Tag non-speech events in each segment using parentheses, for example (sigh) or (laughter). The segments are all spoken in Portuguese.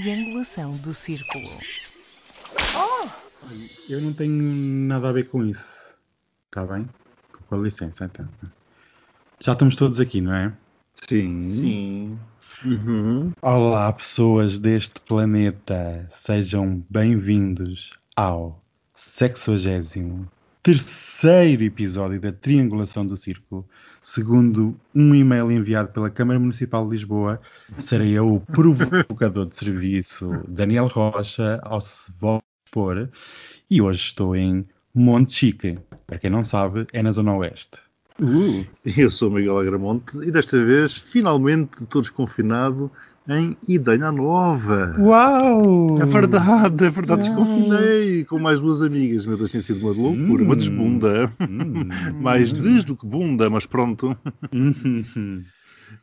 triangulação do círculo. Eu não tenho nada a ver com isso. Está bem? Com licença, então. Já estamos todos aqui, não é? Sim. Sim. Uhum. Olá, pessoas deste planeta. Sejam bem-vindos ao 63 terceiro episódio da Triangulação do Círculo. Segundo um e-mail enviado pela Câmara Municipal de Lisboa, serei eu o provocador de serviço Daniel Rocha ao se expor e hoje estou em Monte Chique. Para quem não sabe, é na Zona Oeste. Uh, eu sou Miguel Agramonte e desta vez, finalmente, estou desconfinado em Idanha Nova. Uau! É verdade, é verdade, Uau. desconfinei com mais duas amigas. Meu Deus, tem sido uma loucura, uma Hum. desbunda. Hum. mais des do que bunda, mas pronto. Uhum.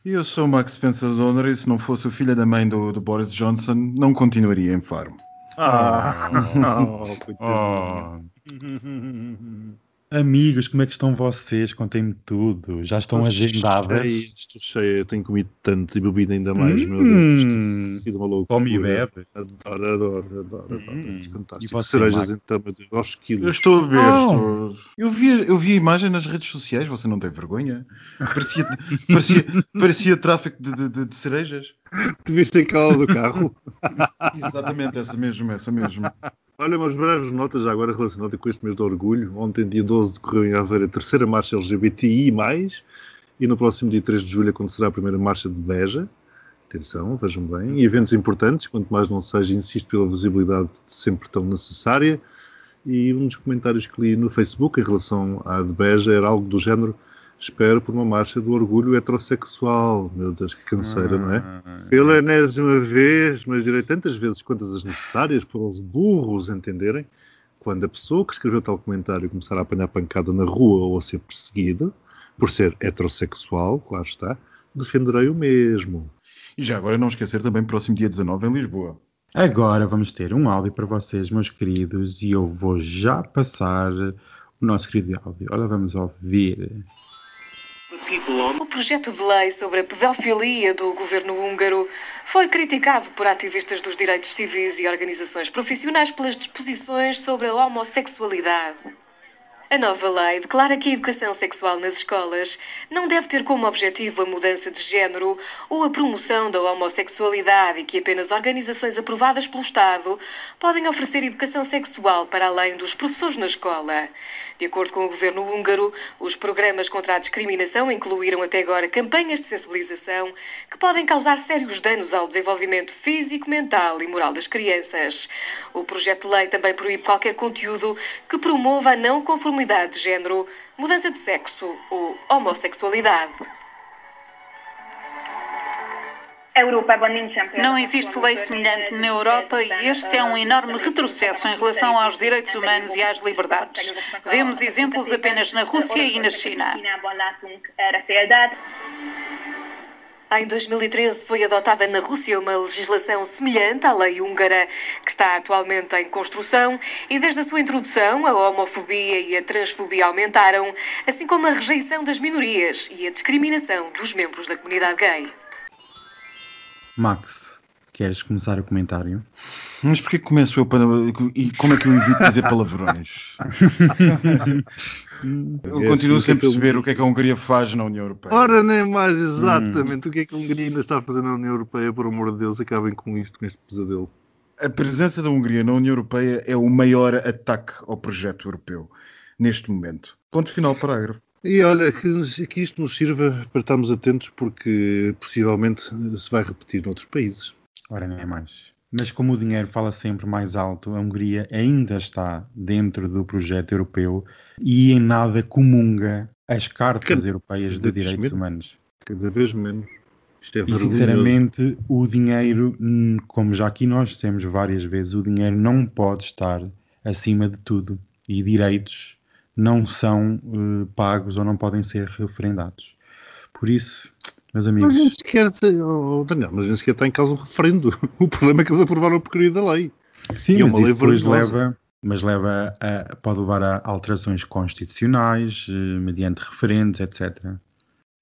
Eu sou o Max Spencer Donner e se não fosse o filho da mãe do, do Boris Johnson, não continuaria em Faro. Ah, (laughs) oh, coitadinho. Oh. Amigos, como é que estão vocês? Contem-me tudo. Já estão Estou agendadas? cheio, Estou cheio, tenho comido tanto e bebido ainda mais, meu Hum. Deus. Tem sido uma loucura. Come e bebe. Adoro, adoro, adoro, adoro. Hum. É fantástico. E você, Cerejas Max? então, meu Deus, aos quilos. Eu estou a ver. Oh. estou- Eu, vi, eu vi a imagem nas redes sociais, você não tem vergonha? Parecia, (laughs) parecia, parecia tráfico de, de- de- de cerejas. Tu viste aquela do carro? (laughs) Exatamente, essa mesmo, essa mesmo. Olha, umas breves notas agora relacionadas com este mês de orgulho. Ontem, dia 12, decorreu em Aveiro a terceira marcha LGBTI+, e no próximo dia 3 de julho acontecerá a primeira marcha de Beja. Atenção, vejam bem. E eventos importantes, quanto mais não seja, insisto pela visibilidade sempre tão necessária. E um dos comentários que li no Facebook em relação à de Beja era algo do género espero por uma marcha do orgulho heterossexual. Meu Deus, que canseira, não é? Pela enésima vez, mas direi tantas vezes quantas as necessárias para os burros entenderem, quando a pessoa que escreveu tal comentário começar a apanhar pancada na rua ou a ser perseguida, por ser heterossexual, claro está, defenderei o mesmo. E já agora não esquecer também, próximo dia 19 em Lisboa. Agora vamos ter um áudio para vocês, meus queridos, e eu vou já passar o nosso querido áudio. Olha, vamos ouvir. O projeto de lei sobre a pedofilia do governo húngaro foi criticado por ativistas dos direitos civis e organizações profissionais pelas disposições sobre a homossexualidade. A nova lei declara que a educação sexual nas escolas não deve ter como objetivo a mudança de género ou a promoção da homossexualidade e que apenas organizações aprovadas pelo Estado podem oferecer educação sexual para além dos professores na escola. De acordo com o governo húngaro, os programas contra a discriminação incluíram até agora campanhas de sensibilização que podem causar sérios danos ao desenvolvimento físico, mental e moral das crianças. O projeto de lei também proíbe qualquer conteúdo que promova a não conformidade de género, mudança de sexo ou homossexualidade. Não existe lei semelhante na Europa e este é um enorme retrocesso em relação aos direitos humanos e às liberdades. Vemos exemplos apenas na Rússia e na China. Em 2013 foi adotada na Rússia uma legislação semelhante à lei húngara, que está atualmente em construção, e desde a sua introdução a homofobia e a transfobia aumentaram, assim como a rejeição das minorias e a discriminação dos membros da comunidade gay. Max, queres começar o comentário? Mas porquê que começo eu para... E como é que eu evito dizer (laughs) palavrões? (laughs) Eu É continuo sem perceber o que é que a Hungria faz na União Europeia. Ora, nem mais exatamente o que é que a Hungria ainda está a fazer na União Europeia, por amor de Deus, acabem com isto, com este pesadelo. A presença da Hungria na União Europeia é o maior ataque ao projeto europeu neste momento. Ponto final, parágrafo. E olha, que, que isto nos sirva para estarmos atentos, porque possivelmente se vai repetir noutros países. Ora, nem é mais. Mas como o dinheiro fala sempre mais alto, a Hungria ainda está dentro do projeto europeu e em nada comunga as cartas europeias de direitos menos. humanos. Cada vez menos. Isto é E vergonhoso. sinceramente, o dinheiro, hum, como já aqui nós dissemos várias vezes, o dinheiro não pode estar acima de tudo. E direitos não são eh, pagos ou não podem ser referendados. Por isso, meus Mas amigos, nem sequer, oh, Daniel, mas nem sequer está em causa um referendo. (laughs) O problema é que eles aprovaram a porcaria da lei. sim, e é mas uma lei isso depois leva, mas leva a, pode levar a alterações constitucionais, eh, mediante referendos, etc.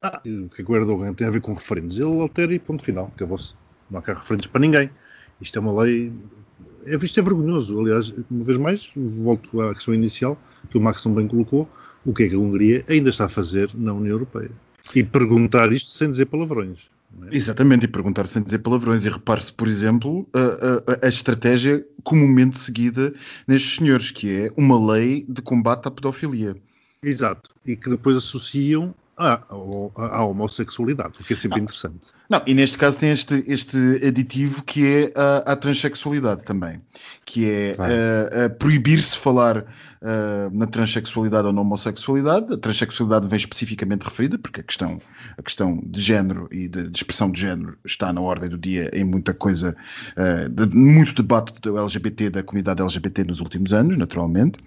Ah, o que é que o Erdogan tem a ver com referendos? Ele altera e ponto final, acabou-se. Não há cá referendos para ninguém. Isto é uma lei. É, isto é vergonhoso. Aliás, uma vez mais, volto à questão inicial, que o Max também colocou: o que é que a Hungria ainda está a fazer na União Europeia? E perguntar isto sem dizer palavrões. É? Exatamente, e perguntar sem dizer palavrões. E repare-se, por exemplo, a, a, a, estratégia comumente seguida nestes senhores, que é uma lei de combate à pedofilia. Exato, e que depois associam à, à, homossexualidade, o que é sempre não. interessante. Não, e neste caso tem este, este aditivo que é a, a transexualidade também, que é uh, uh, proibir-se falar uh, na transexualidade ou na homossexualidade. A transexualidade vem especificamente referida, porque a questão, a questão de género e de, de expressão de género está na ordem do dia em muita coisa, uh, de, muito debate do LGBT, da comunidade LGBT nos últimos anos, naturalmente,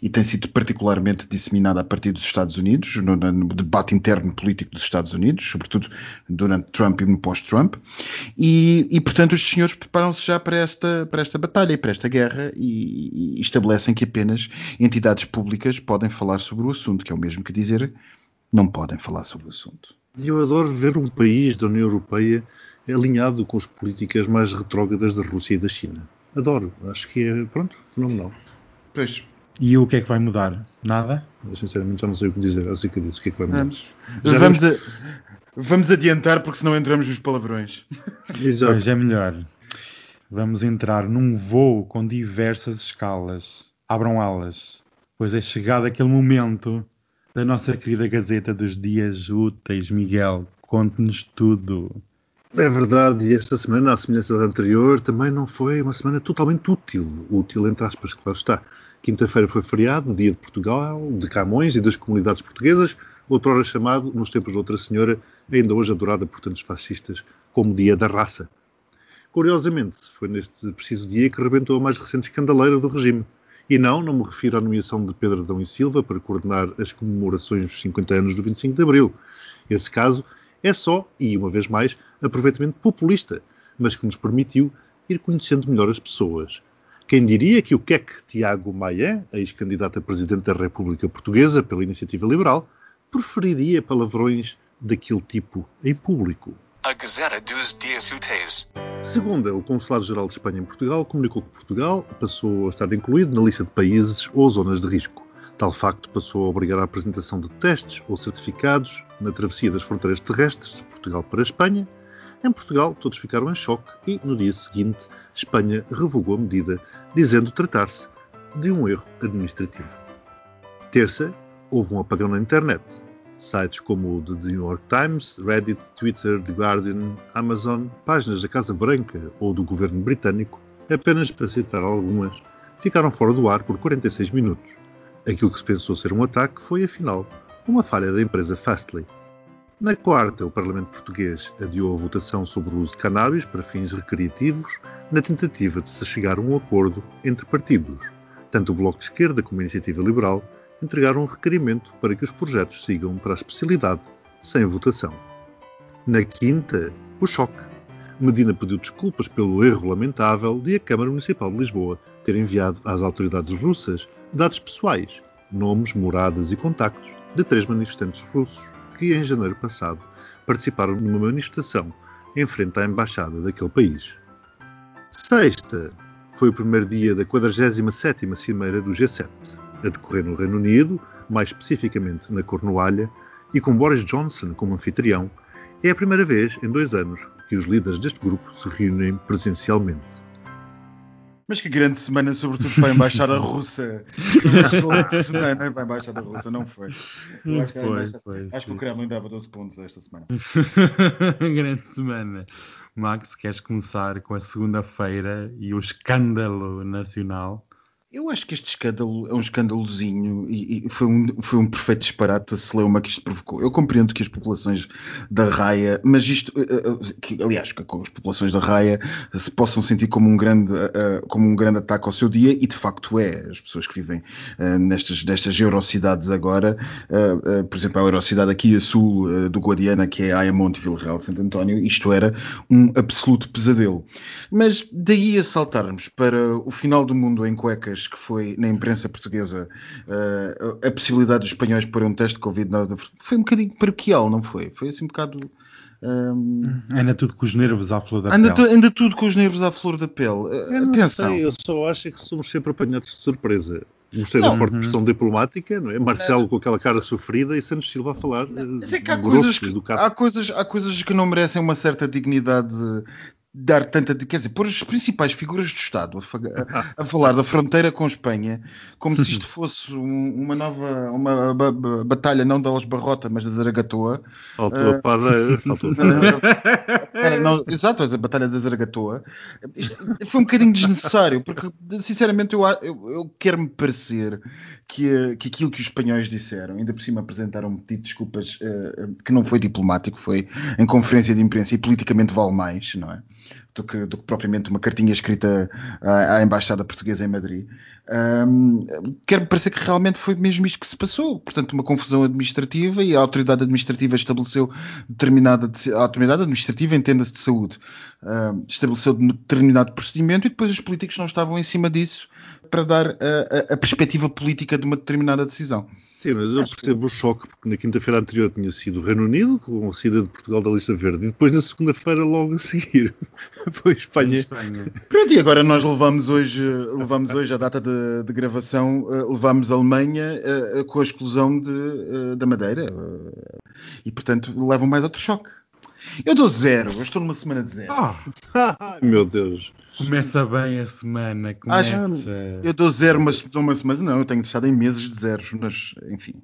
e tem sido particularmente disseminada a partir dos Estados Unidos, no, no debate interno político dos Estados Unidos, sobretudo durante Trump e no pós-Trump, e, e, portanto os senhores preparam-se já para esta, para esta batalha e para esta guerra e, e estabelecem que apenas entidades públicas podem falar sobre o assunto, que é o mesmo que dizer não podem falar sobre o assunto. E eu adoro ver um país da União Europeia alinhado com as políticas mais retrógradas da Rússia e da China. Adoro. Acho que é, pronto, fenomenal. Pois. E o que é que vai mudar? Nada? Eu, sinceramente já não sei o que dizer acerca disso. O que é que vai mudar? Vamos, vamos, a, vamos adiantar porque senão entramos nos palavrões. (laughs) Exato. Pois é melhor. Vamos entrar num voo com diversas escalas abram alas, pois é chegado aquele momento da nossa querida Gazeta dos Dias Úteis. Miguel, conte-nos tudo. É verdade, e esta semana, à semelhança da anterior, também não foi uma semana totalmente útil. Útil, entre aspas, claro está. Quinta-feira foi feriado, dia de Portugal, de Camões e das comunidades portuguesas, outrora chamado, nos tempos de outra senhora, ainda hoje adorada por tantos fascistas, como Dia da Raça. Curiosamente, foi neste preciso dia que rebentou a mais recente escandaleira do regime, e não, não me refiro à nomeação de Pedro Adão e Silva para coordenar as comemorações dos 50 anos do 25 de Abril. Esse caso é só, e uma vez mais, aproveitamento populista, mas que nos permitiu ir conhecendo melhor as pessoas. Quem diria que o queque Tiago Maia, ex-candidato a presidente da República Portuguesa pela Iniciativa Liberal, preferiria palavrões daquele tipo em público? A Gazeta dos Dias Úteis. Segunda, o Consulado-Geral de Espanha em Portugal comunicou que Portugal passou a estar incluído na lista de países ou zonas de risco. Tal facto passou a obrigar a apresentação de testes ou certificados na travessia das fronteiras terrestres de Portugal para a Espanha. Em Portugal, todos ficaram em choque e, no dia seguinte, Espanha revogou a medida, dizendo tratar-se de um erro administrativo. Terça, houve um apagão na internet. Sites como o The New York Times, Reddit, Twitter, The Guardian, Amazon, páginas da Casa Branca ou do governo britânico, apenas para citar algumas, ficaram fora do ar por 46 minutos. Aquilo que se pensou ser um ataque foi, afinal, uma falha da empresa Fastly. Na quarta, o Parlamento Português adiou a votação sobre o uso de cannabis para fins recreativos, na tentativa de se chegar a um acordo entre partidos. Tanto o Bloco de Esquerda como a Iniciativa Liberal entregaram um requerimento para que os projetos sigam para a especialidade, sem votação. Na quinta, o choque. Medina pediu desculpas pelo erro lamentável de a Câmara Municipal de Lisboa ter enviado às autoridades russas dados pessoais, nomes, moradas e contactos de três manifestantes russos que, em janeiro passado, participaram numa manifestação em frente à embaixada daquele país. Sexta, foi o primeiro dia da 47ª Cimeira do G7 a decorrer no Reino Unido, mais especificamente na Cornualha, e com Boris Johnson como anfitrião, é a primeira vez em dois anos que os líderes deste grupo se reúnem presencialmente. Mas que grande semana, sobretudo para a Embaixada Russa. Uma excelente semana para a Embaixada Russa, não foi? Eu acho que, foi, foi, acho que o Kremlin dava 12 pontos esta semana. (laughs) grande semana. Max, queres começar com a segunda-feira e o escândalo nacional? Eu acho que este escândalo é um escândalozinho e, e foi, um, foi um perfeito disparate a celeuma que isto provocou. Eu compreendo que as populações da raia, mas isto, uh, que, aliás, que as populações da raia se possam sentir como um grande, uh, como um grande ataque ao seu dia, e de facto é. As pessoas que vivem nestas, nestas eurocidades agora, por exemplo, a eurocidade aqui a sul do Guadiana, que é Ayamonte, Vila Real de Santo António, isto era um absoluto pesadelo. Mas daí a saltarmos para o final do mundo em cuecas que foi na imprensa portuguesa uh, a possibilidade dos espanhóis pôr um teste de Covid foi um bocadinho paroquial, não foi? Foi assim um bocado. Um, anda tudo com os nervos à flor da anda, pele. tu, anda tudo com os nervos à flor da pele. Eu não Atenção. sei, eu só acho que somos sempre apanhados de surpresa. Gostei Não. da forte pressão diplomática, não é? Marcelo com aquela cara sofrida e Santos Silva a falar eh, Mas é que há grosso coisas que, há, coisas, há coisas que não merecem uma certa dignidade dar tanta. Quer dizer, pôr as principais figuras do Estado a, a- a falar da fronteira com Espanha como se isto (laughs) fosse um- uma nova uma ba- ba- batalha, não da Los Barrota, mas da Zaragatoa. Faltou a padeira, (laughs) faltou a não, exato, a Batalha da Zaragatoa. Isto foi um bocadinho desnecessário, porque sinceramente eu, a- eu, eu quero-me parecer que, que aquilo que os espanhóis disseram, ainda por cima apresentaram um pedido de desculpas eh, que não foi diplomático, foi em conferência de imprensa e politicamente vale mais, não é? Do que, do que propriamente uma cartinha escrita à, à Embaixada Portuguesa em Madrid. Ahm, quero-me parecer que realmente foi mesmo isto que se passou. Portanto, uma confusão administrativa e a autoridade administrativa estabeleceu determinada. A autoridade administrativa, entenda-se de saúde, ahm, estabeleceu determinado procedimento e depois os políticos não estavam em cima disso para dar a, a- a perspectiva política de uma determinada decisão. Sim, mas eu percebo o choque, porque na quinta-feira anterior tinha sido o Reino Unido, com a saída de Portugal da lista verde, e depois na segunda-feira, logo a seguir, (laughs) foi Espanha. Espanha. Pronto, e agora nós levamos hoje, levamos hoje a data de, de gravação, eh, levamos a Alemanha eh, com a exclusão de, eh, da Madeira. E portanto levam mais outro choque. Eu dou zero, eu estou numa semana de zero. Ah, Ai, (laughs) meu Deus. começa bem a semana. Acho- Começa. Eu dou zero, mas dou uma semana. Não, eu tenho estado em meses de zeros, mas enfim.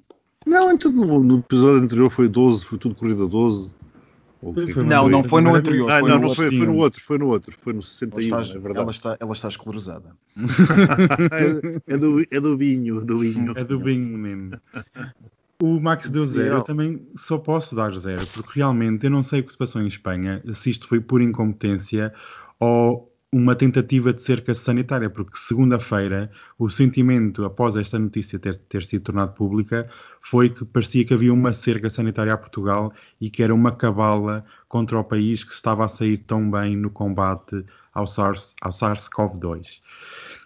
Não, então no, episódio anterior foi 12, foi tudo corrida 12. Ou o que é que Foi Não, não foi no anterior, Ah, foi não, no não outro foi, foi no outro, foi no outro, foi no Ela 61, está, é verdade. ela está, ela está esclerosada. (laughs) é, é do, é do vinho, do vinho. É do bingo mesmo. O Max deu zero, eu também só posso dar zero, porque realmente eu não sei o que se passou em Espanha, se isto foi por incompetência ou uma tentativa de cerca sanitária, porque segunda-feira o sentimento após esta notícia ter, ter sido tornada pública foi que parecia que havia uma cerca sanitária a Portugal e que era uma cabala contra o país que estava a sair tão bem no combate ao SARS, ao SARS-CoV-2.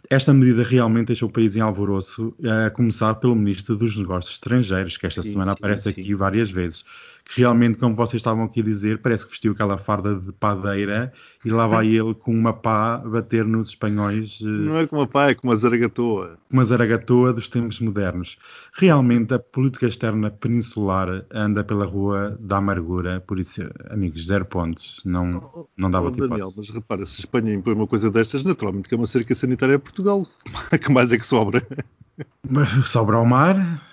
Esta medida realmente deixou o país em alvoroço, a começar pelo Ministro dos Negócios Estrangeiros, que esta Sim, semana sim, aparece sim. aqui várias vezes. Que realmente, como vocês estavam aqui a dizer, parece que vestiu aquela farda de padeira e lá vai ele com uma pá bater nos espanhóis, eh, Não é como a pá, é como a zaragatoa. uma zaragatoa dos tempos modernos. Realmente, a política externa peninsular anda pela rua da amargura, por isso, amigos, zero pontos. Não, não dava Oh, tipo Daniel, mas repara, se Espanha impõe uma coisa destas, naturalmente que é uma cerca sanitária Portugal. (laughs) que mais é que sobra? Mas sobra ao mar.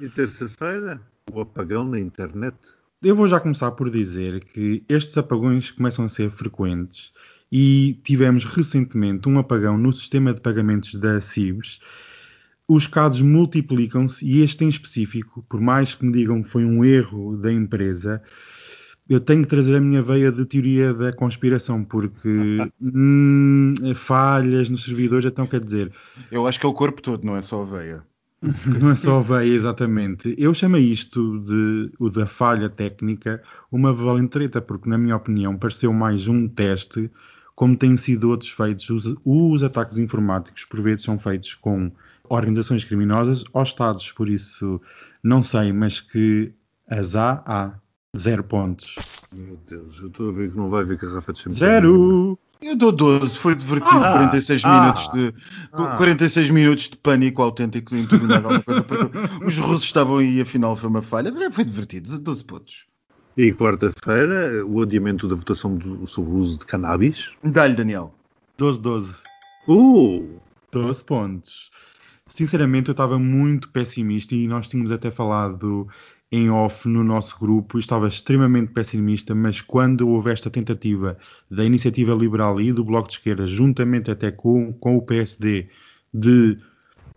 E terça-feira, o apagão na internet. Eu vou já começar por dizer que estes apagões começam a ser frequentes e tivemos recentemente um apagão no sistema de pagamentos da CIBS. Os casos multiplicam-se e este em específico, por mais que me digam que foi um erro da empresa, eu tenho que trazer a minha veia de teoria da conspiração, porque hum, falhas nos servidores, então quer dizer, Eu acho que é o corpo todo, não é só a veia. (laughs) não é só a veia, exatamente. Eu chamei isto de o da falha técnica uma valentreta, porque, na minha opinião, pareceu mais um teste, como têm sido outros feitos. Os, os ataques informáticos, por vezes, são feitos com organizações criminosas ou Estados, por isso, não sei, mas que as há, há. Zero pontos. Meu Deus, eu estou a ver que não vai haver garrafa de champanhe. Zero! Eu dou 12, foi divertido. Ah, 46 ah, minutos de ah. 46 minutos de pânico autêntico e mais alguma coisa, os russos estavam aí e afinal foi uma falha. É, Foi divertido, 12 pontos. E quarta-feira, o adiamento da votação do- sobre o uso de cannabis. Dá-lhe, Daniel. 12, 12. Uh! 12 pontos. Sinceramente, eu estava muito pessimista e nós tínhamos até falado em off no nosso grupo. Estava extremamente pessimista, mas quando houve esta tentativa da Iniciativa Liberal e do Bloco de Esquerda, juntamente até com, com o PSD, de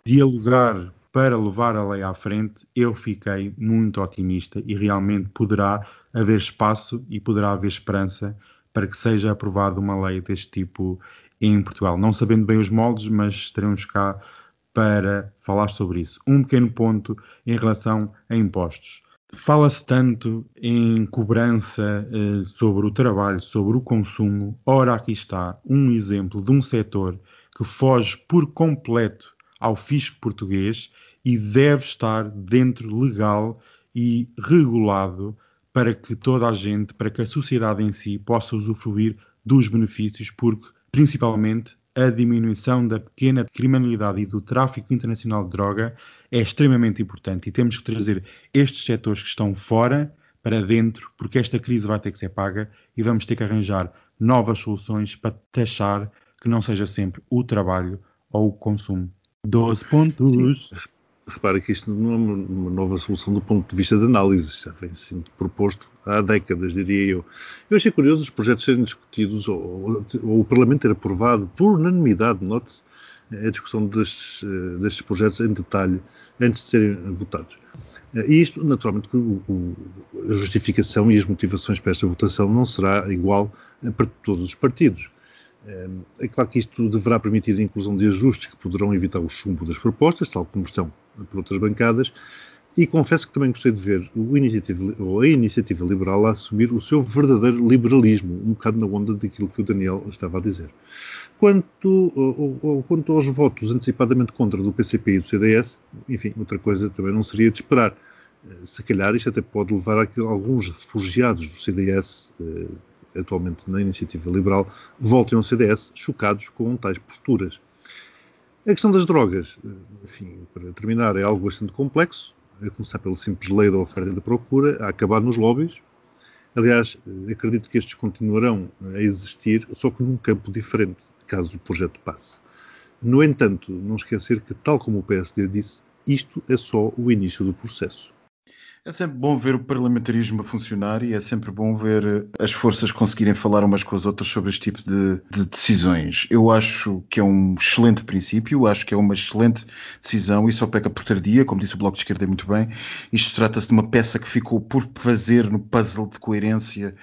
dialogar para levar a lei à frente, eu fiquei muito otimista e realmente poderá haver espaço e poderá haver esperança para que seja aprovada uma lei deste tipo em Portugal. Não sabendo bem os moldes, mas estaremos cá para falar sobre isso. Um pequeno ponto em relação a impostos. Fala-se tanto em cobrança eh, sobre o trabalho, sobre o consumo. Ora, aqui está um exemplo de um setor que foge por completo ao fisco português e deve estar dentro legal e regulado para que toda a gente, para que a sociedade em si possa usufruir dos benefícios, porque principalmente a diminuição da pequena criminalidade e do tráfico internacional de droga é extremamente importante e temos que trazer estes setores que estão fora para dentro, porque esta crise vai ter que ser paga e vamos ter que arranjar novas soluções para taxar que não seja sempre o trabalho ou o consumo. 12 pontos. Repara que isto não é uma nova solução do ponto de vista de análise, já vem sendo proposto há décadas, diria eu. Eu achei curioso os projetos serem discutidos, ou, ou, o Parlamento ter aprovado, por unanimidade, note-se, a discussão destes, eh, destes projetos em detalhe antes de serem votados. Eh, e isto, naturalmente, a justificação e as motivações para esta votação não será igual para todos os partidos. É claro que isto deverá permitir a inclusão de ajustes que poderão evitar o chumbo das propostas, tal como estão por outras bancadas, e confesso que também gostei de ver o iniciativa, ou a iniciativa liberal a assumir o seu verdadeiro liberalismo, um bocado na onda daquilo que o Daniel estava a dizer. Quanto, ou, ou, quanto aos votos antecipadamente contra do PCP e do CDS, enfim, outra coisa também não seria de esperar. Eh, se calhar isto até pode levar a que alguns refugiados do CDS, eh, atualmente na iniciativa liberal, voltem ao CDS chocados com tais posturas. A questão das drogas, eh, enfim, para terminar, é algo bastante complexo a começar pela simples lei da oferta e da procura, a acabar nos lobbies. Aliás, acredito que estes continuarão a existir, só que num campo diferente, caso o projeto passe. No entanto, não esquecer que, tal como o PSD disse, isto é só o início do processo. É sempre bom ver o parlamentarismo a funcionar e é sempre bom ver as forças conseguirem falar umas com as outras sobre este tipo de, de, decisões. Eu acho que é um excelente princípio, acho que é uma excelente decisão e só peca por tardia, como disse o Bloco de Esquerda muito bem. Isto trata-se de uma peça que ficou por fazer no puzzle de coerência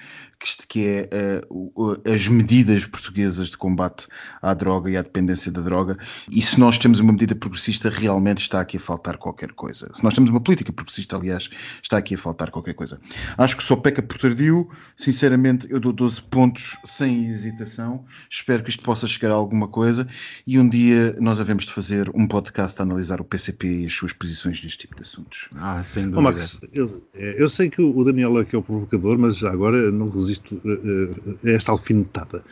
que é uh, as medidas portuguesas de combate à droga e à dependência da droga. E se nós temos uma medida progressista, realmente está aqui a faltar qualquer coisa. Se nós temos uma política progressista, aliás, está aqui a faltar qualquer coisa. Acho que só peca por tardio. Sinceramente, eu dou 12 pontos sem hesitação. Espero que isto possa chegar a alguma coisa. E um dia nós havemos de fazer um podcast a analisar o PCP e as suas posições neste tipo de assuntos. Ah, sem dúvida. Oh, Max, eu, eu, sei que o Daniel é que é o provocador, mas agora não resisto a esta alfinetada.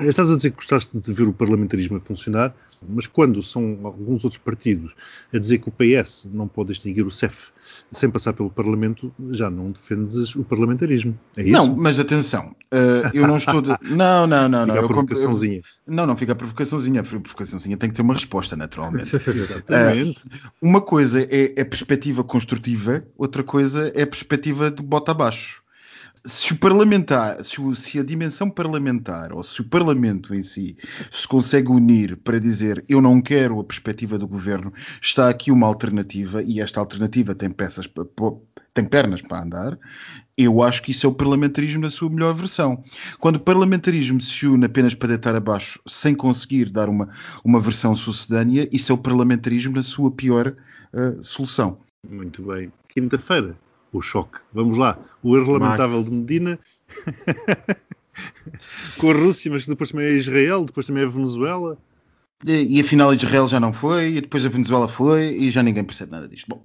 Estás a dizer que gostaste de ver o parlamentarismo a funcionar, mas quando são alguns outros partidos a dizer que o PS não pode extinguir o CEF sem passar pelo Parlamento, já não defendes o parlamentarismo. É isso? Não, mas atenção, uh, eu não estou. De... (laughs) Não, não, não. Fica não, a provocaçãozinha. Não, não fica a provocaçãozinha. A provocaçãozinha tem que ter uma resposta, naturalmente. (laughs) Exatamente. Uma coisa é a perspectiva construtiva, outra coisa é a perspectiva do bota abaixo se o parlamentar, se, o, se, a dimensão parlamentar ou se o parlamento em si se consegue unir para dizer eu não quero a perspectiva do governo, está aqui uma alternativa e esta alternativa tem peças tem pernas para andar, eu acho que isso é o parlamentarismo na sua melhor versão. Quando o parlamentarismo se une apenas para deitar abaixo sem conseguir dar uma, uma versão sucedânea, isso é o parlamentarismo na sua pior uh, solução. Muito bem. Quinta-feira, o choque. Vamos lá. O erro lamentável de Medina (laughs) com a Rússia, mas depois também é Israel, depois também é Venezuela. E, e afinal Israel já não foi, e depois a Venezuela foi, e já ninguém percebe nada disto. Bom,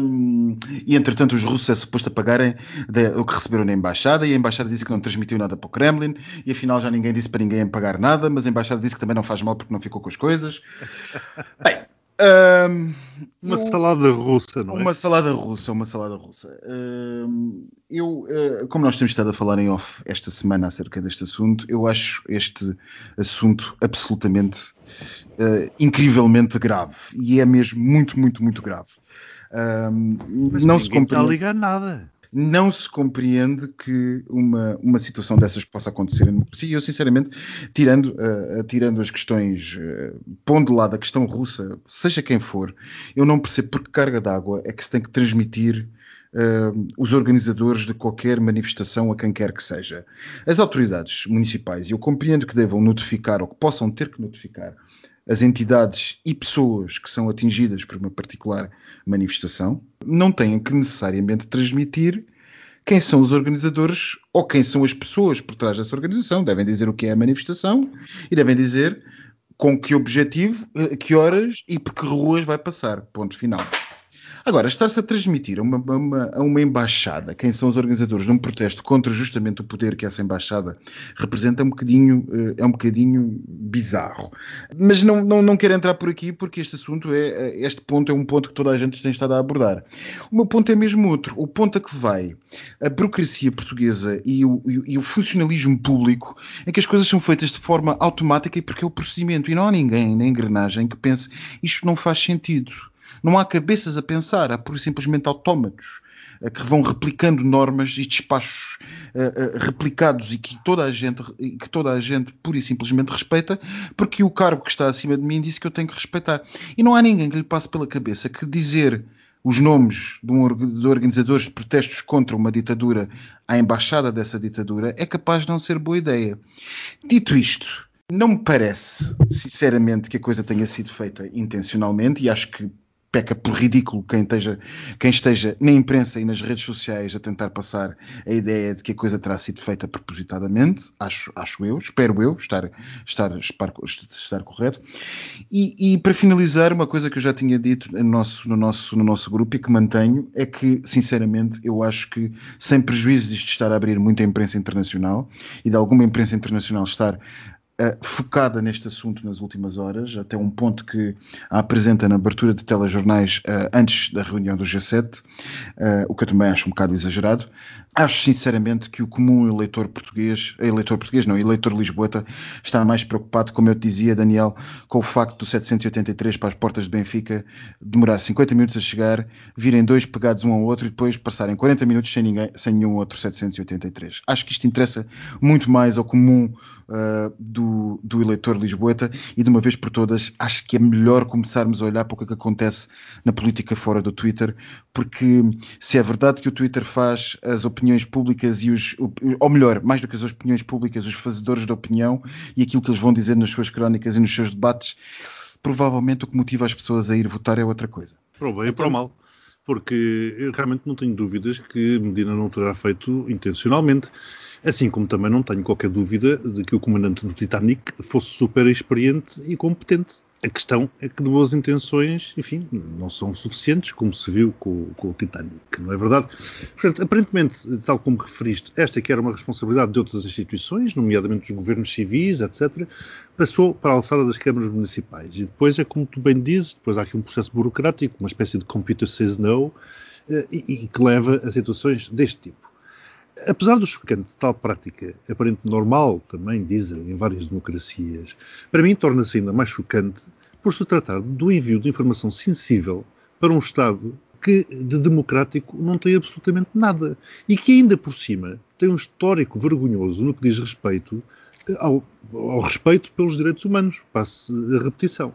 hum, e entretanto os russos é suposto a pagarem de, o que receberam na embaixada, e a embaixada disse que não transmitiu nada para o Kremlin, e afinal já ninguém disse para ninguém pagar nada, mas a embaixada disse que também não faz mal porque não ficou com as coisas. (laughs) Bem, um, uma eu, salada russa, não é? Uma salada russa, uma salada russa. Um, eu, uh, como nós temos estado a falar em off esta semana acerca deste assunto, eu acho este assunto absolutamente, uh, incrivelmente grave. E é mesmo muito, muito, muito grave. Um, não se compreende. está a ligar nada não se compreende que uma, uma situação dessas possa acontecer em democracia. E eu, sinceramente, tirando, uh, tirando as questões, uh, pondo de lado a questão russa, seja quem for, eu não percebo por que carga d'água é que se tem que transmitir Uh, os organizadores de qualquer manifestação a quem quer que seja. As autoridades municipais, eu compreendo que devam notificar ou que possam ter que notificar as entidades e pessoas que são atingidas por uma particular manifestação não têm que necessariamente transmitir quem são os organizadores ou quem são as pessoas por trás dessa organização. Devem dizer o que é a manifestação e devem dizer com que objetivo, que horas e por que ruas vai passar. Ponto final. Agora, estar-se a transmitir a uma, a, uma, a uma, embaixada quem são os organizadores de um protesto contra justamente o poder que essa embaixada representa é um bocadinho, eh, é um bocadinho bizarro. Mas não, não, não quero entrar por aqui porque este assunto é, é, este ponto é um ponto que toda a gente tem estado a abordar. O meu ponto é mesmo outro. O ponto a que vai a burocracia portuguesa e o, e, o funcionalismo público é que as coisas são feitas de forma automática e porque é o procedimento e não há ninguém na engrenagem que pense isto não faz sentido. Não há cabeças a pensar, há pura e simplesmente autómatos eh, que vão replicando normas e despachos uh, uh, replicados e que toda a gente que toda a gente pura e simplesmente respeita porque o cargo que está acima de mim disse que eu tenho que respeitar e não há ninguém que lhe passe pela cabeça que dizer os nomes de, um, de organizadores de protestos contra uma ditadura à embaixada dessa ditadura é capaz de não ser boa ideia. Dito isto, não me parece, sinceramente, que a coisa tenha sido feita intencionalmente e acho que peca por ridículo quem esteja, quem esteja na imprensa e nas redes sociais a tentar passar a ideia de que a coisa terá sido feita propositadamente, acho, acho eu, espero eu estar, estar, estar, estar correto. E, e, para finalizar, uma coisa que eu já tinha dito no nosso, no, nosso, no nosso grupo e que mantenho é que, sinceramente, eu acho que, sem prejuízo de estar a abrir muita imprensa internacional e de alguma imprensa internacional estar Uh, focada neste assunto nas últimas horas, até um ponto que a apresenta na abertura de telejornais uh, antes da reunião do G7, uh, eh, o que eu também acho um bocado exagerado. Acho sinceramente que o comum eleitor português, eleitor português não, eleitor lisboeta, está mais preocupado, como eu te dizia, Daniel, com o facto do 783 para as portas de Benfica demorar 50 minutos a chegar, virem dois pegados um ao outro e depois passarem 40 minutos sem, ninguém, sem nenhum outro 783. Acho que isto interessa muito mais ao comum uh, do, do eleitor lisboeta e de uma vez por todas acho que é melhor começarmos a olhar para o que, é que acontece na política fora do Twitter, porque se é verdade que o Twitter faz as opiniões públicas e os, ou melhor, mais do que as opiniões públicas, os fazedores de opinião e aquilo que eles vão dizer nas suas crónicas e nos seus debates, provavelmente o que motiva as pessoas a ir votar é outra coisa. Para o bem e para o mal. Porque eu realmente não tenho dúvidas que Medina não terá feito intencionalmente. Assim como também não tenho qualquer dúvida de que o comandante do Titanic fosse super experiente e competente. A questão é que de boas intenções, enfim, não são suficientes, como se viu com, com, o Titanic, não é verdade? Portanto, aparentemente, tal como referiste, esta que era uma responsabilidade de outras instituições, nomeadamente dos governos civis, etc., passou para a alçada das câmaras municipais. E depois é como tu bem dizes, depois há aqui um processo burocrático, uma espécie de computer says no, eh, e, e que leva a situações deste tipo. Apesar do chocante de tal prática, aparente normal, também dizem em várias democracias, para mim torna-se ainda mais chocante por se tratar do envio de informação sensível para um Estado que de democrático não tem absolutamente nada e que ainda por cima tem um histórico vergonhoso no que diz respeito eh, ao, ao respeito pelos direitos humanos, passe a repetição.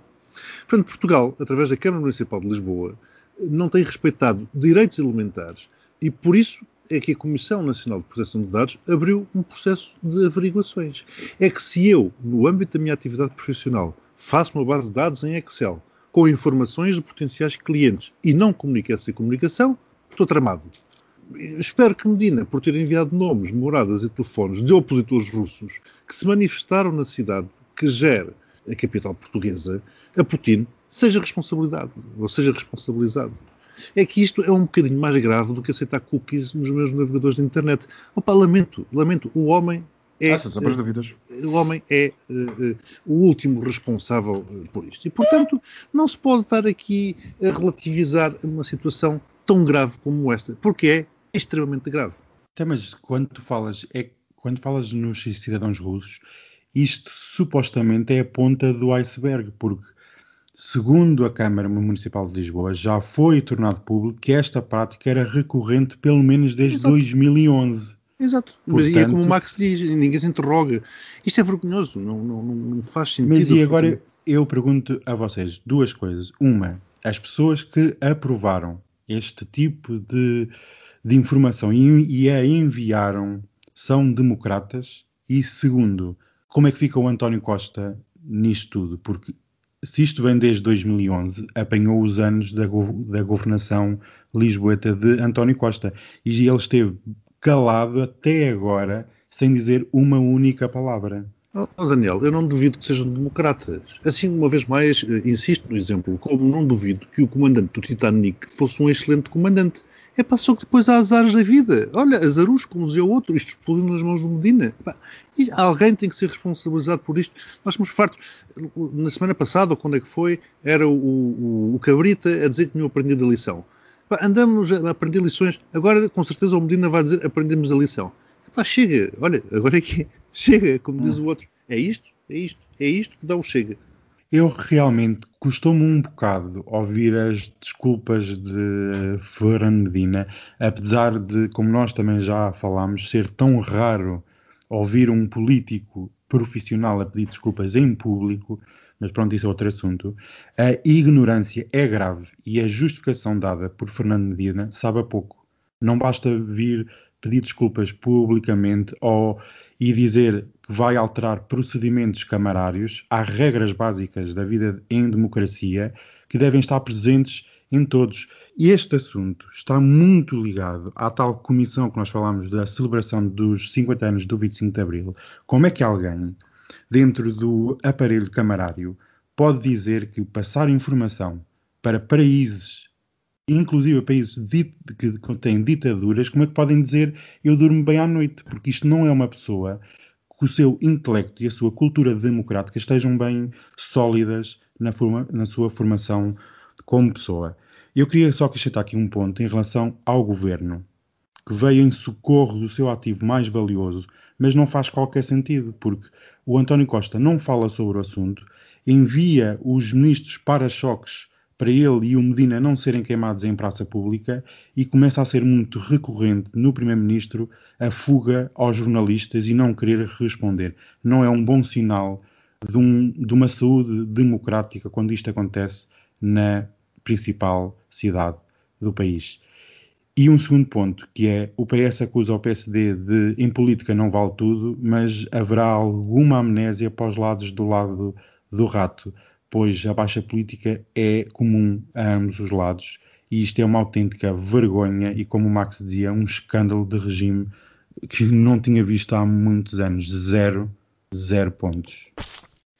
Portanto, Portugal, através da Câmara Municipal de Lisboa, não tem respeitado direitos elementares e por isso é que a Comissão Nacional de Proteção de Dados abriu um processo de averiguações. É que se eu, no âmbito da minha atividade profissional, faço uma base de dados em Excel com informações de potenciais clientes e não comunico essa comunicação, estou tramado. Espero que Medina, por ter enviado nomes, moradas e telefones de opositores russos que se manifestaram na cidade que gera a capital portuguesa, a Putin, seja responsabilidade, ou seja responsabilizado é que isto é um bocadinho mais grave do que aceitar cookies nos meus navegadores de internet. Opa, lamento, lamento. O homem é, ah, dúvidas. o homem é uh, uh, o último responsável por isto. E, portanto, não se pode estar aqui a relativizar uma situação tão grave como esta, porque é extremamente grave. Então, mas quando tu falas, é, quando falas nos cidadãos russos, isto supostamente é a ponta do iceberg, porque Segundo a Câmara Municipal de Lisboa, já foi tornado público que esta prática era recorrente pelo menos desde Exato. 2011. Exato. Portanto, mas é como o Max diz, ninguém se interroga. Isto é vergonhoso, não, não, não faz sentido. Mas e agora eu pergunto a vocês duas coisas. Uma, as pessoas que aprovaram este tipo de, de informação e, e a enviaram são democratas? E segundo, como é que fica o António Costa nisto tudo? Porque se isto vem desde 2011, apanhou os anos da, da governação lisboeta de António Costa e ele esteve calado até agora sem dizer uma única palavra. Oh, Daniel, eu não duvido que sejam democratas. Assim, uma vez mais, eh, insisto no exemplo, como não duvido que o comandante do Titanic fosse um excelente comandante. É pá, só que depois há azares da vida. Olha, azarus, como dizia o outro, isto explodiu nas mãos do Medina. Epá, e alguém tem que ser responsabilizado por isto. Nós somos fartos. Na semana passada, ou quando é que foi, era o, o, o Cabrita a dizer que tinha aprendido a lição. Epá, andamos a aprender lições. Agora, com certeza, o Medina vai dizer aprendemos a lição. Epá, chega. Olha, agora é que chega, como diz o outro. É isto, é isto, é isto que dá o chega. Eu realmente custou-me um bocado ouvir as desculpas de Fernando Medina, apesar de, como nós também já falámos, ser tão raro ouvir um político profissional a pedir desculpas em público, mas pronto, isso é outro assunto. A ignorância é grave e a justificação dada por Fernando Medina sabe a pouco. Não basta vir pedir desculpas publicamente ou e dizer que vai alterar procedimentos camarários, há regras básicas da vida em democracia que devem estar presentes em todos. Este assunto está muito ligado à tal comissão que nós falámos da celebração dos 50 anos do 25 de Abril. Como é que alguém, dentro do aparelho camarário, pode dizer que passar informação para países inclusive países que têm ditaduras, como é que podem dizer eu durmo bem à noite? Porque isto não é uma pessoa que o seu intelecto e a sua cultura democrática estejam bem sólidas na, forma, na sua formação como pessoa. Eu queria só acrescentar aqui um ponto em relação ao governo, que veio em socorro do seu ativo mais valioso, mas não faz qualquer sentido, porque o António Costa não fala sobre o assunto, envia os ministros para-choques para ele e o Medina não serem queimados em praça pública e começa a ser muito recorrente no Primeiro-Ministro a fuga aos jornalistas e não querer responder. Não é um bom sinal de, um, de uma saúde democrática quando isto acontece na principal cidade do país. E um segundo ponto, que é o PS acusa o PSD de em política não vale tudo, mas haverá alguma amnésia para os lados do lado do rato pois a baixa política é comum a ambos os lados e isto é uma autêntica vergonha e, como o Max dizia, um escândalo de regime que não tinha visto há muitos anos. Zero, zero pontos.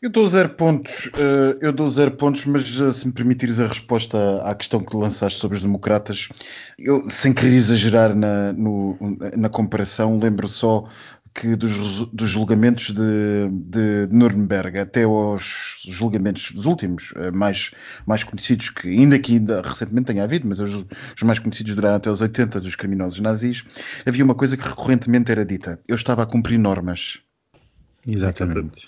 Eu dou zero pontos, eh, eu dou zero pontos, mas eh, se me permitires a resposta à questão que lançaste sobre os democratas, eu, sem querer exagerar na, no, na comparação, lembro só que dos, dos julgamentos de, de, Nuremberg até aos julgamentos dos últimos, eh, mais, mais conhecidos, que ainda que ainda recentemente tenha havido, mas os, os mais conhecidos duraram até os 80 dos criminosos nazis, havia uma coisa que recorrentemente era dita: eu estava a cumprir normas. Exatamente.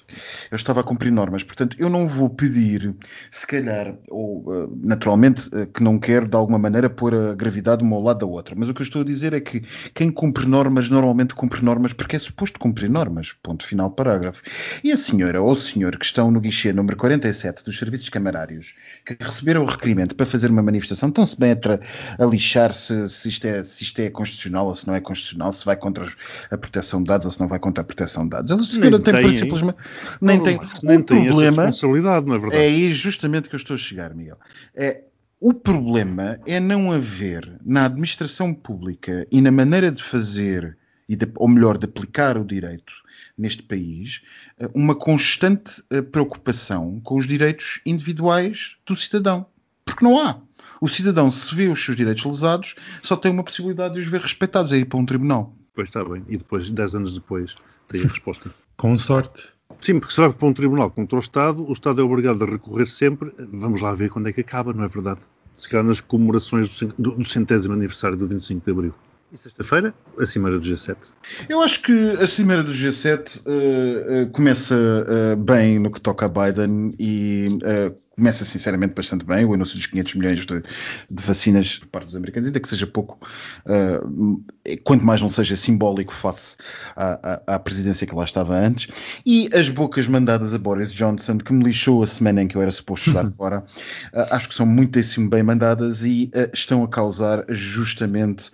Eu estava a cumprir normas, portanto, eu não vou pedir, se calhar, ou uh, naturalmente, uh, que não quero de alguma maneira pôr a gravidade de um lado da outra, mas o que eu estou a dizer é que quem cumpre normas normalmente cumpre normas porque é suposto cumprir normas. Ponto final, parágrafo. E a senhora ou o senhor que estão no guichê número 47 dos serviços camarários, que receberam o requerimento para fazer uma manifestação, estão-se bem a, a lixar se, se, isto é, se isto é constitucional ou se não é constitucional, se vai contra a proteção de dados ou se não vai contra a proteção de dados. A senhora tem, tem simplesmente. Nem não, tem. Nem o tem problema, essa responsabilidade, é verdade? É aí justamente que eu estou a chegar, Miguel. É, o problema é não haver na administração pública e na maneira de fazer, e de, ou melhor, de aplicar o direito neste país, eh, uma constante eh, preocupação com os direitos individuais do cidadão. Porque não há. O cidadão, se vê os seus direitos lesados, só tem uma possibilidade de os ver respeitados, é ir para um tribunal. Pois está bem. E depois, dez anos depois, tem a resposta. Com sorte. Sim, porque se vai para um tribunal contra o Estado, o Estado é obrigado a recorrer sempre. Vamos lá ver quando é que acaba, não é verdade? Se calhar nas comemorações do, do centésimo aniversário do 25 de Abril. E sexta-feira, a Cimeira do G7. Eu acho que a Cimeira do G7 uh, uh, começa uh, bem no que toca a Biden e começa sinceramente bastante bem. O anúncio dos 500 milhões de, de vacinas por parte dos americanos, ainda que seja pouco, quanto mais não seja simbólico face à, à, à, presidência que lá estava antes. E as bocas mandadas a Boris Johnson, que me lixou a semana em que eu era suposto estar (laughs) fora, acho que são muitíssimo bem mandadas e estão a causar justamente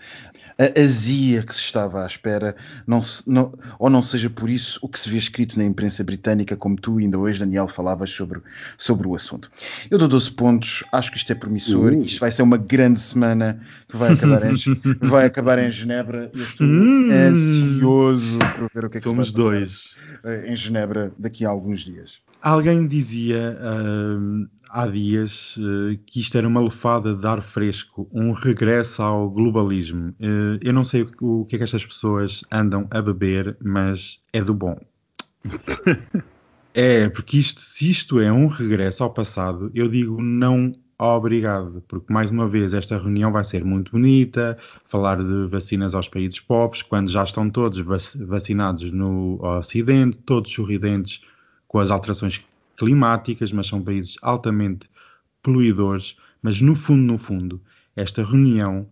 a azia que se estava à espera, não, não, ou não seja por isso o que se vê escrito na imprensa britânica, como tu ainda hoje, Daniel, falavas sobre, sobre o assunto. Eu dou 12 pontos, acho que isto é promissor, uh. isto vai ser uma grande semana que vai acabar em, (laughs) vai acabar em Genebra. Eu estou hum. ansioso por ver o que é que Somos se vai dois. em Genebra daqui a alguns dias. Alguém dizia uh, há dias uh, que isto era uma lefada de ar fresco, um regresso ao globalismo. Uh, eu não sei o, o, que é que estas pessoas andam a beber, mas é do bom. (laughs) é, porque isto, se isto é um regresso ao passado, eu digo não obrigado, porque mais uma vez esta reunião vai ser muito bonita, falar de vacinas aos países pobres, quando já estão todos vacinados no Ocidente, todos sorridentes com as alterações climáticas, mas são países altamente poluidores. Mas no fundo, no fundo, esta reunião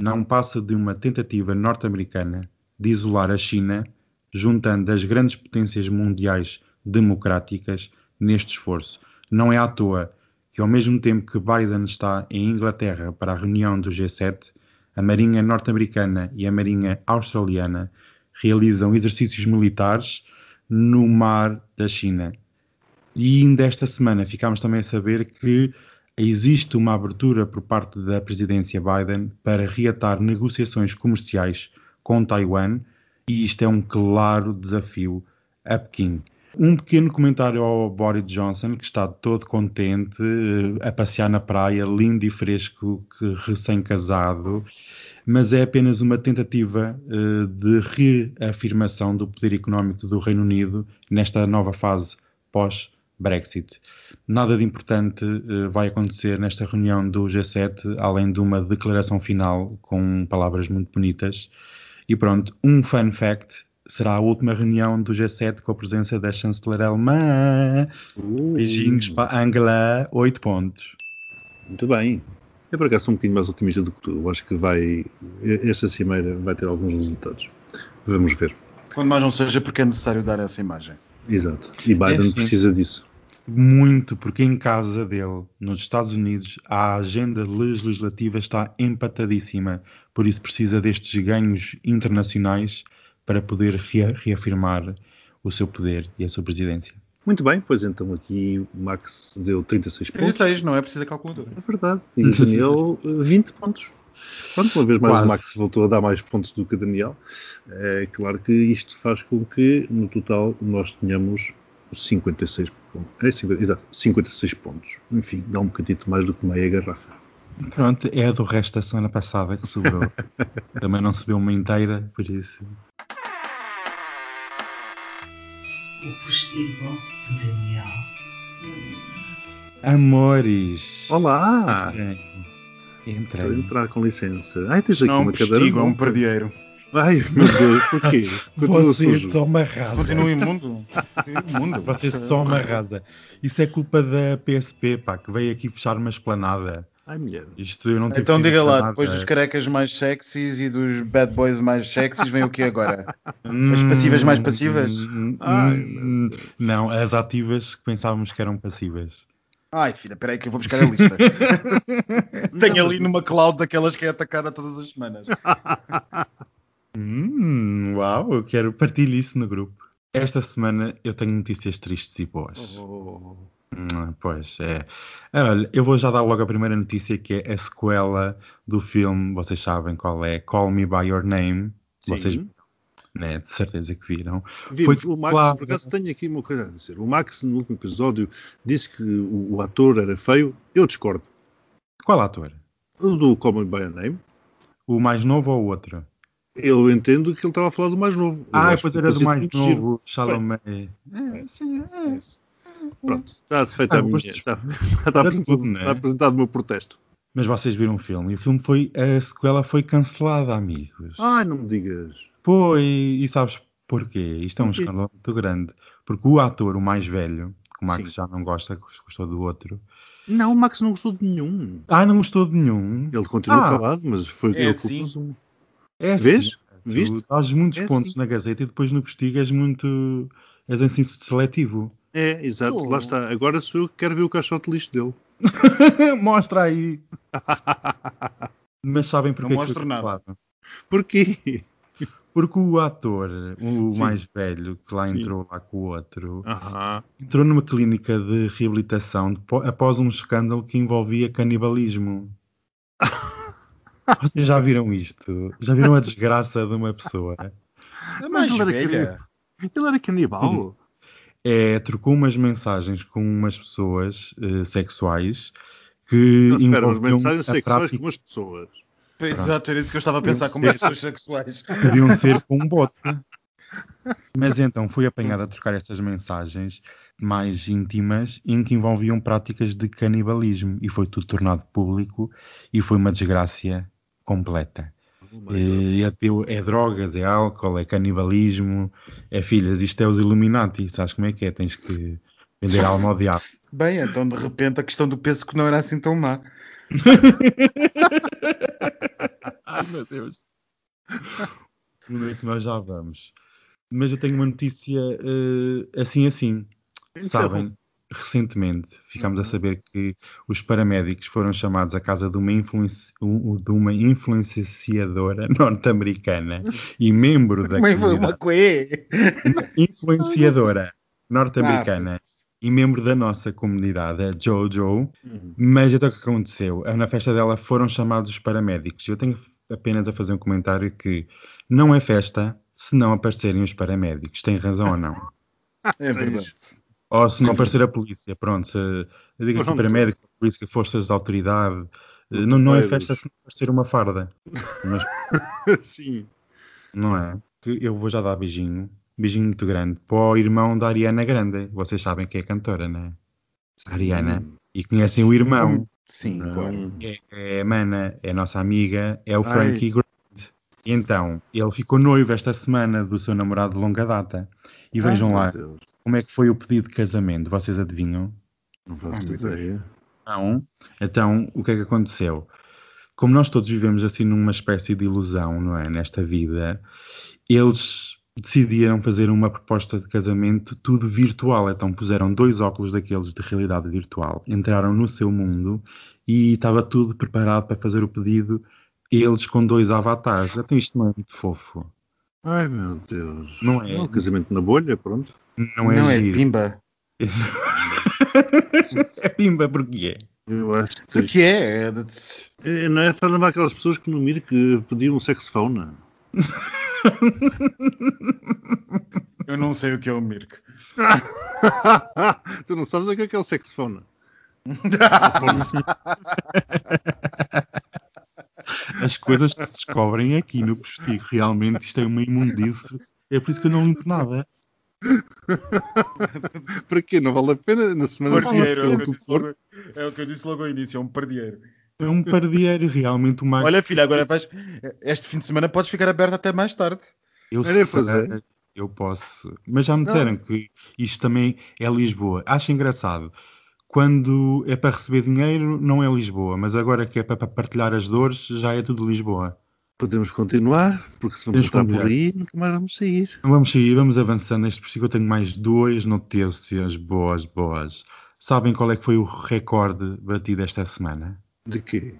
não passa de uma tentativa norte-americana de isolar a China, juntando as grandes potências mundiais democráticas neste esforço. Não é à toa que, ao mesmo tempo que Biden está em Inglaterra para a reunião do G7, a Marinha norte-americana e a Marinha australiana realizam exercícios militares no mar da China. E ainda esta semana ficámos também a saber que existe uma abertura por parte da presidência Biden para reatar negociações comerciais com Taiwan, e isto é um claro desafio a Pequim. Um pequeno comentário ao Boris Johnson, que está todo contente eh, a passear na praia, lindo e fresco, recém-casado, mas é apenas uma tentativa uh, de reafirmação do poder económico do Reino Unido nesta nova fase pós-Brexit. Nada de importante uh, vai acontecer nesta reunião do G7, além de uma declaração final com palavras muito bonitas. E pronto, um fun fact: será a última reunião do G7 com a presença da chanceler alemã. Uh. Beijinhos para Angela, 8 pontos. Muito bem. Eu, por acaso, sou um bocadinho mais otimista do que tu. Eu acho que vai, esta cimeira vai ter alguns resultados. Vamos ver. Quando mais não seja porque é necessário dar essa imagem. Exato. E Biden é, precisa disso. Muito, porque em casa dele, nos Estados Unidos, a agenda legislativa está empatadíssima. Por isso precisa destes ganhos internacionais para poder reafirmar o seu poder e a sua presidência. Muito bem, pois então aqui o Max deu 36 pontos. 36, não é preciso a calculadora. É verdade. E o Daniel 20 pontos. Pronto, uma vez mais Quase. o Max voltou a dar mais pontos do que o Daniel. É claro que isto faz com que no total nós tenhamos 56 pontos. É, 50, exato, 56 pontos. Enfim, dá um bocadito mais do que meia garrafa. Pronto, é a do resto da semana passada que sobrou. (laughs) Também não subiu uma inteira, por isso. O postigo de Daniel. Amores. Olá. Entrei. Estou a entrar com licença. Ai, tens aqui não, uma cadeira. Não, é um perdieiro. Ai, meu Deus, porquê? (laughs) Vocês são uma rasa. Continua imundo. imundo. Vocês são uma rasa. Isso é culpa da PSP, pá, que veio aqui fechar uma esplanada. Ai, mulher. Isto eu não então diga lá, depois dos carecas mais sexys e dos bad boys mais sexys, vem o que agora? (laughs) As passivas mais passivas? Ai, não, as ativas que pensávamos que eram passivas. Ai, filha, peraí que eu vou buscar a lista. (laughs) Tenho ali numa cloud daquelas que é atacada todas as semanas. (laughs) hum, uau, eu quero partilhar isso no grupo. Esta semana eu tenho notícias tristes e boas. Oh. Hum, pois é. Olha, eu vou já dar logo a primeira notícia que é a sequela do filme, vocês sabem qual é, Call Me By Your Name. Sim. Vocês né, de certeza que viram. Vimos, Foi o Max, claro. por acaso tenho aqui uma coisa a dizer. O Max, no último episódio, disse que o, o ator era feio. Eu discordo. Qual ator? O do Call Me By Your Name. O mais novo ou o outro? Eu entendo que ele estava a falar do mais novo. Ah, depois era do mais novo, Shalom. É, é, sim, é. Pronto, está-se feita ah, a minha. (laughs) Está, está, apresentado, tudo, né? está apresentado o meu protesto. Mas vocês viram o filme e o filme foi. A sequela foi cancelada, amigos. Ai, não me digas. Foi, e sabes porquê? Isto é um escândalo muito grande. Porque o ator, o mais velho, que o Max Sim. já não gosta, gostou do outro. Não, o Max não gostou de nenhum. Ah, não gostou de nenhum. Ele continuou ah, calado, mas foi é ele assim. que o É assim. Vês? Viste? Dás muitos é pontos assim. na Gazeta e depois no Postigo és muito. és assim seletivo. É, exato, oh. lá está. Agora sou eu que quero ver o caixote lixo dele. (laughs) Mostra aí. (laughs) Mas sabem porque não mostro nada. Porquê? Porque o ator, o Sim. mais velho, que lá Sim. entrou lá com o outro, Aham. entrou numa clínica de reabilitação após um escândalo que envolvia canibalismo. (laughs) Vocês já viram isto? Já viram a desgraça de uma pessoa? É mais ele era velha. Ele era canibal. É, trocou umas mensagens com umas pessoas eh, sexuais que Não, espera, as envolviam mensagens sexuais prática- com as pessoas. Exato, era isso que eu estava a pensar, como as pessoas sexuais. podiam ser com um bote. (laughs) Mas então foi apanhado a trocar essas mensagens mais íntimas em que envolviam práticas de canibalismo e foi tudo tornado público e foi uma desgraça completa. Oh God. É, é teu- é drogas, é álcool, é canibalismo, é filhas, isto é os Illuminati, sabes como é que é? Tens que vender alma ao diabo. (laughs) Bem, então de repente a questão do peso que não era assim tão má. (laughs) Ai meu Deus. Onde é que nós já vamos? Mas eu tenho uma notícia eh, assim assim. Então. Sabem, recentemente ficámos Uhum. a saber que os paramédicos foram chamados à casa de uma, influenci- de uma influenciadora (laughs) norte-americana e membro da Mas uma comunidade coé. influenciadora norte-americana e membro da nossa comunidade, a Jojo. Uhum. Mas então o que aconteceu? Na festa dela foram chamados os paramédicos. Eu tenho apenas a fazer um comentário que não é festa se não aparecerem os paramédicos. Tem razão ou não? (laughs) É verdade. Ou se não aparecer a polícia, pronto. Se, eu digo aqui Pronto. paramédicos, polícia, forças de autoridade. eh, Não, não é festa se não aparecer uma farda. Mas (laughs) Sim. não é? Que eu vou já dar beijinho. Beijinho muito grande para o irmão da Ariana Grande. Vocês sabem que é cantora, não é? A Ariana. E conhecem o irmão. Sim, Não. claro. É, é a Mana, é a nossa amiga, é o Ai. Frankie Grande. E então, ele ficou noivo esta semana do seu namorado de longa data. E vejam Ai, lá Deus. Como é que foi o pedido de casamento. Vocês adivinham? Não faço Deus. ideia. Não. Então, o que é que aconteceu? Como nós todos vivemos assim numa espécie de ilusão, não é? Nesta vida, eles decidiram fazer uma proposta de casamento tudo virtual. Então puseram dois óculos daqueles de realidade virtual, entraram no seu mundo e estava tudo preparado para fazer o pedido. Eles com dois avatares. Então isto não é muito fofo. Ai meu Deus. Não é. Um casamento na bolha, pronto. Não é Não é pimba. é (laughs) pimba porque é. Eu acho O que que é? É de- É, não é para lembrar aquelas pessoas que no Mir que pediam um sexofone. (laughs) Eu não sei o que é o Mirk. (laughs) tu não sabes o que é que é o sexofone? As coisas que se descobrem aqui no postigo, realmente isto é uma imundice. É por isso que eu não limpo nada. Para quê? Não vale a pena na semana é o, seguinte. que eu disse logo, é o que eu disse logo ao início, é um pardieiro. É um pardieiro, realmente uma. Olha, filha, agora vais. Este fim de semana podes ficar aberto até mais tarde. eu, sei, fazer. eu posso. Mas já me disseram que isto também é Lisboa. Acho engraçado. Quando é para receber dinheiro, não é Lisboa. Mas agora que é para partilhar as dores, já é tudo Lisboa. Podemos continuar, porque se vamos entrar por aí, nunca mais vamos sair. Vamos sair, vamos avançando neste postigo. Eu tenho mais duas notícias boas, boas. Sabem qual é que foi o recorde batido esta semana? De quê?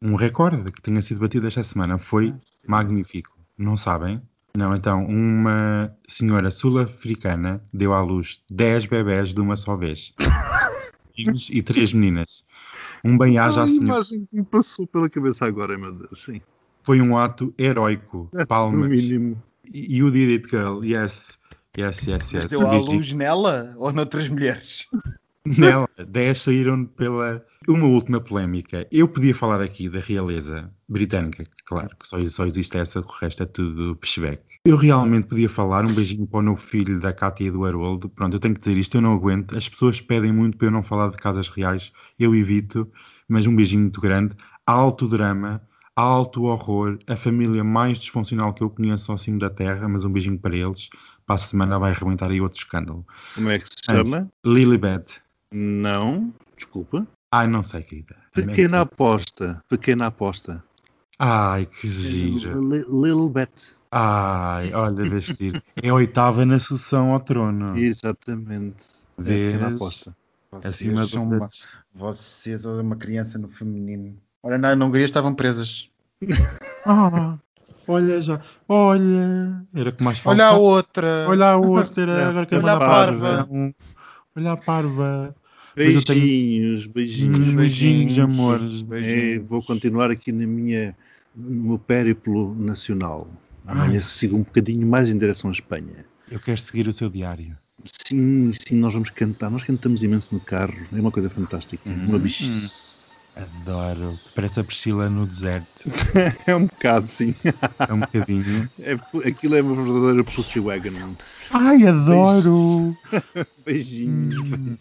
um recorde que tenha sido batido esta semana. Foi magnífico. Não sabem? Não, então, uma senhora sul-africana deu à luz 10 bebés de uma só vez. (laughs) Meninos e três meninas. Um bem-aja à a senhora. imagem que me passou pela cabeça agora, meu Deus. Sim. Foi um ato heroico. No (laughs) Palmas. mínimo. You did it, girl. Yes. Yes, yes, yes. Deu à luz nela ou noutras mulheres? (laughs) Nela, 10 saíram pela. Uma última polémica. Eu podia falar aqui da realeza britânica, claro, que só, só existe essa, o resto é tudo peshback. Eu realmente podia falar, um beijinho para o novo filho da Cátia e do Haroldo. Pronto, eu tenho que dizer isto, eu não aguento. As pessoas pedem muito para eu não falar de casas reais, eu evito, mas um beijinho muito grande. Alto drama, alto horror, a família mais disfuncional que eu conheço ao cimo da terra, mas um beijinho para eles. Para a semana vai arrebentar aí outro escândalo. Como é que se chama? Lilibet. Não. Desculpa. Ai, não sei, querida. Pequena aposta. Pequena aposta. Ai, que giro. Li- Little Bet. Ai, olha, vestir. É a oitava na sucessão ao trono. Exatamente. É Vês? pequena aposta. Acima Vocês do são uma, vocês são uma criança no feminino. Olha, na, na Hungria estavam presas. (laughs) Ah, Olha já. Olha. Era que mais Olha a outra. Olha a outra. (laughs) Agora que olha a parva. Olha a parva. Eu tenho- Beijinhos, beijinhos. Beijinhos, beijinhos, amores. É, Beijinhos. vou continuar aqui na minha, no meu périplo nacional. Amanhã sigo um bocadinho mais em direção à Espanha. Eu quero seguir o seu diário. Sim, sim, nós vamos cantar. Nós cantamos imenso no carro. É uma coisa fantástica. Uma bichice. Adoro. Parece a Priscila no deserto. (laughs) É um bocado, sim. É um bocadinho. É, aquilo é uma verdadeira pussy wagon. Ai, adoro! (laughs) Beijinhos. Hum.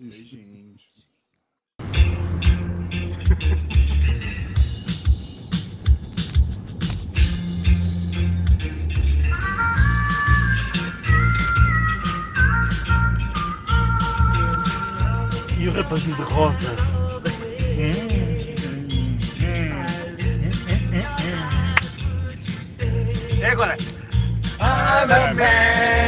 beijinhos. E o rapazinho de rosa. Mm-hmm. Mm-hmm. Mm-hmm. É agora. I'm a man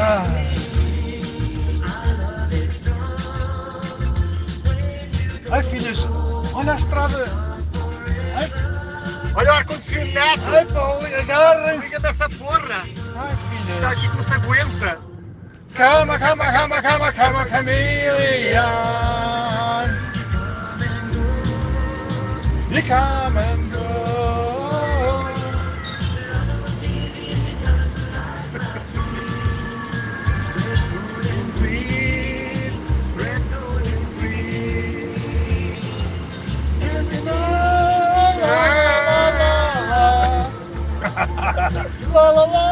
Ah. Ai, filhas, olha a estrada. Ai, Olha o ar-condicionado! ai pá, agarrem-se. Liga dessa porra! Ai, Está filhas. aqui que não se aguenta! Calma, calma, calma, calma, calma, chameleon. You come la la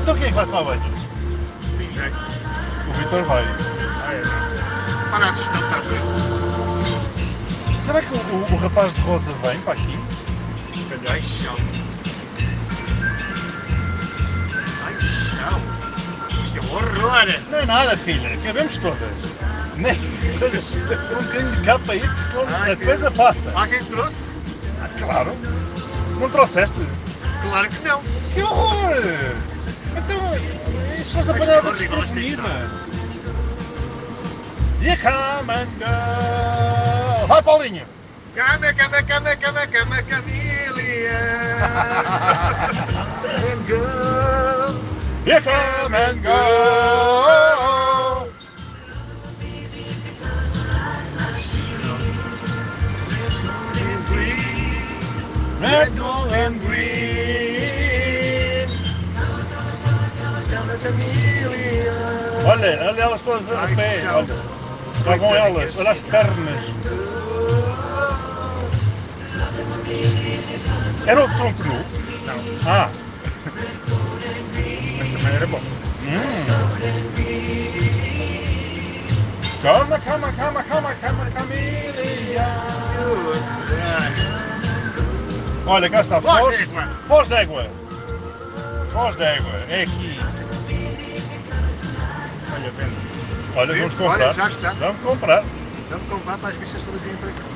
Então quem é que vai tomar banho? O Vitor vai. Para de estar Será que o, o- o rapaz de rosa vem para aqui? Ai, chão! Horror! Não é nada, filha. Cabemos todas. Nem que sejas um bocadinho de capa aí, porque senão Ai, a que- coisa passa. Há quem trouxe? Ah, claro. Não trouxeste? Claro que não! Que horror! Então, isso faz Mas, horrível, desprevenida. You come and go. Vai, Paulinho. Cama, cama, cama, cama, cama, Camília! And go! You come and go. Red, gold and green. Olha, olha elas todas a pé, olha. Lá vão elas, olha as pernas. Era o tronco nu? Não. Ah. Mas também era bom. Hum. Calma, calma, calma, calma, calma, Camila. Olha, cá está. Foz, d'égua. Foz d'égua. Foz d'égua. É aqui. Olha, vende. Olha, vamos Vende, olha, comprar. já está. Vamos comprar. Vamos comprar para as bichas todas irem para aqui.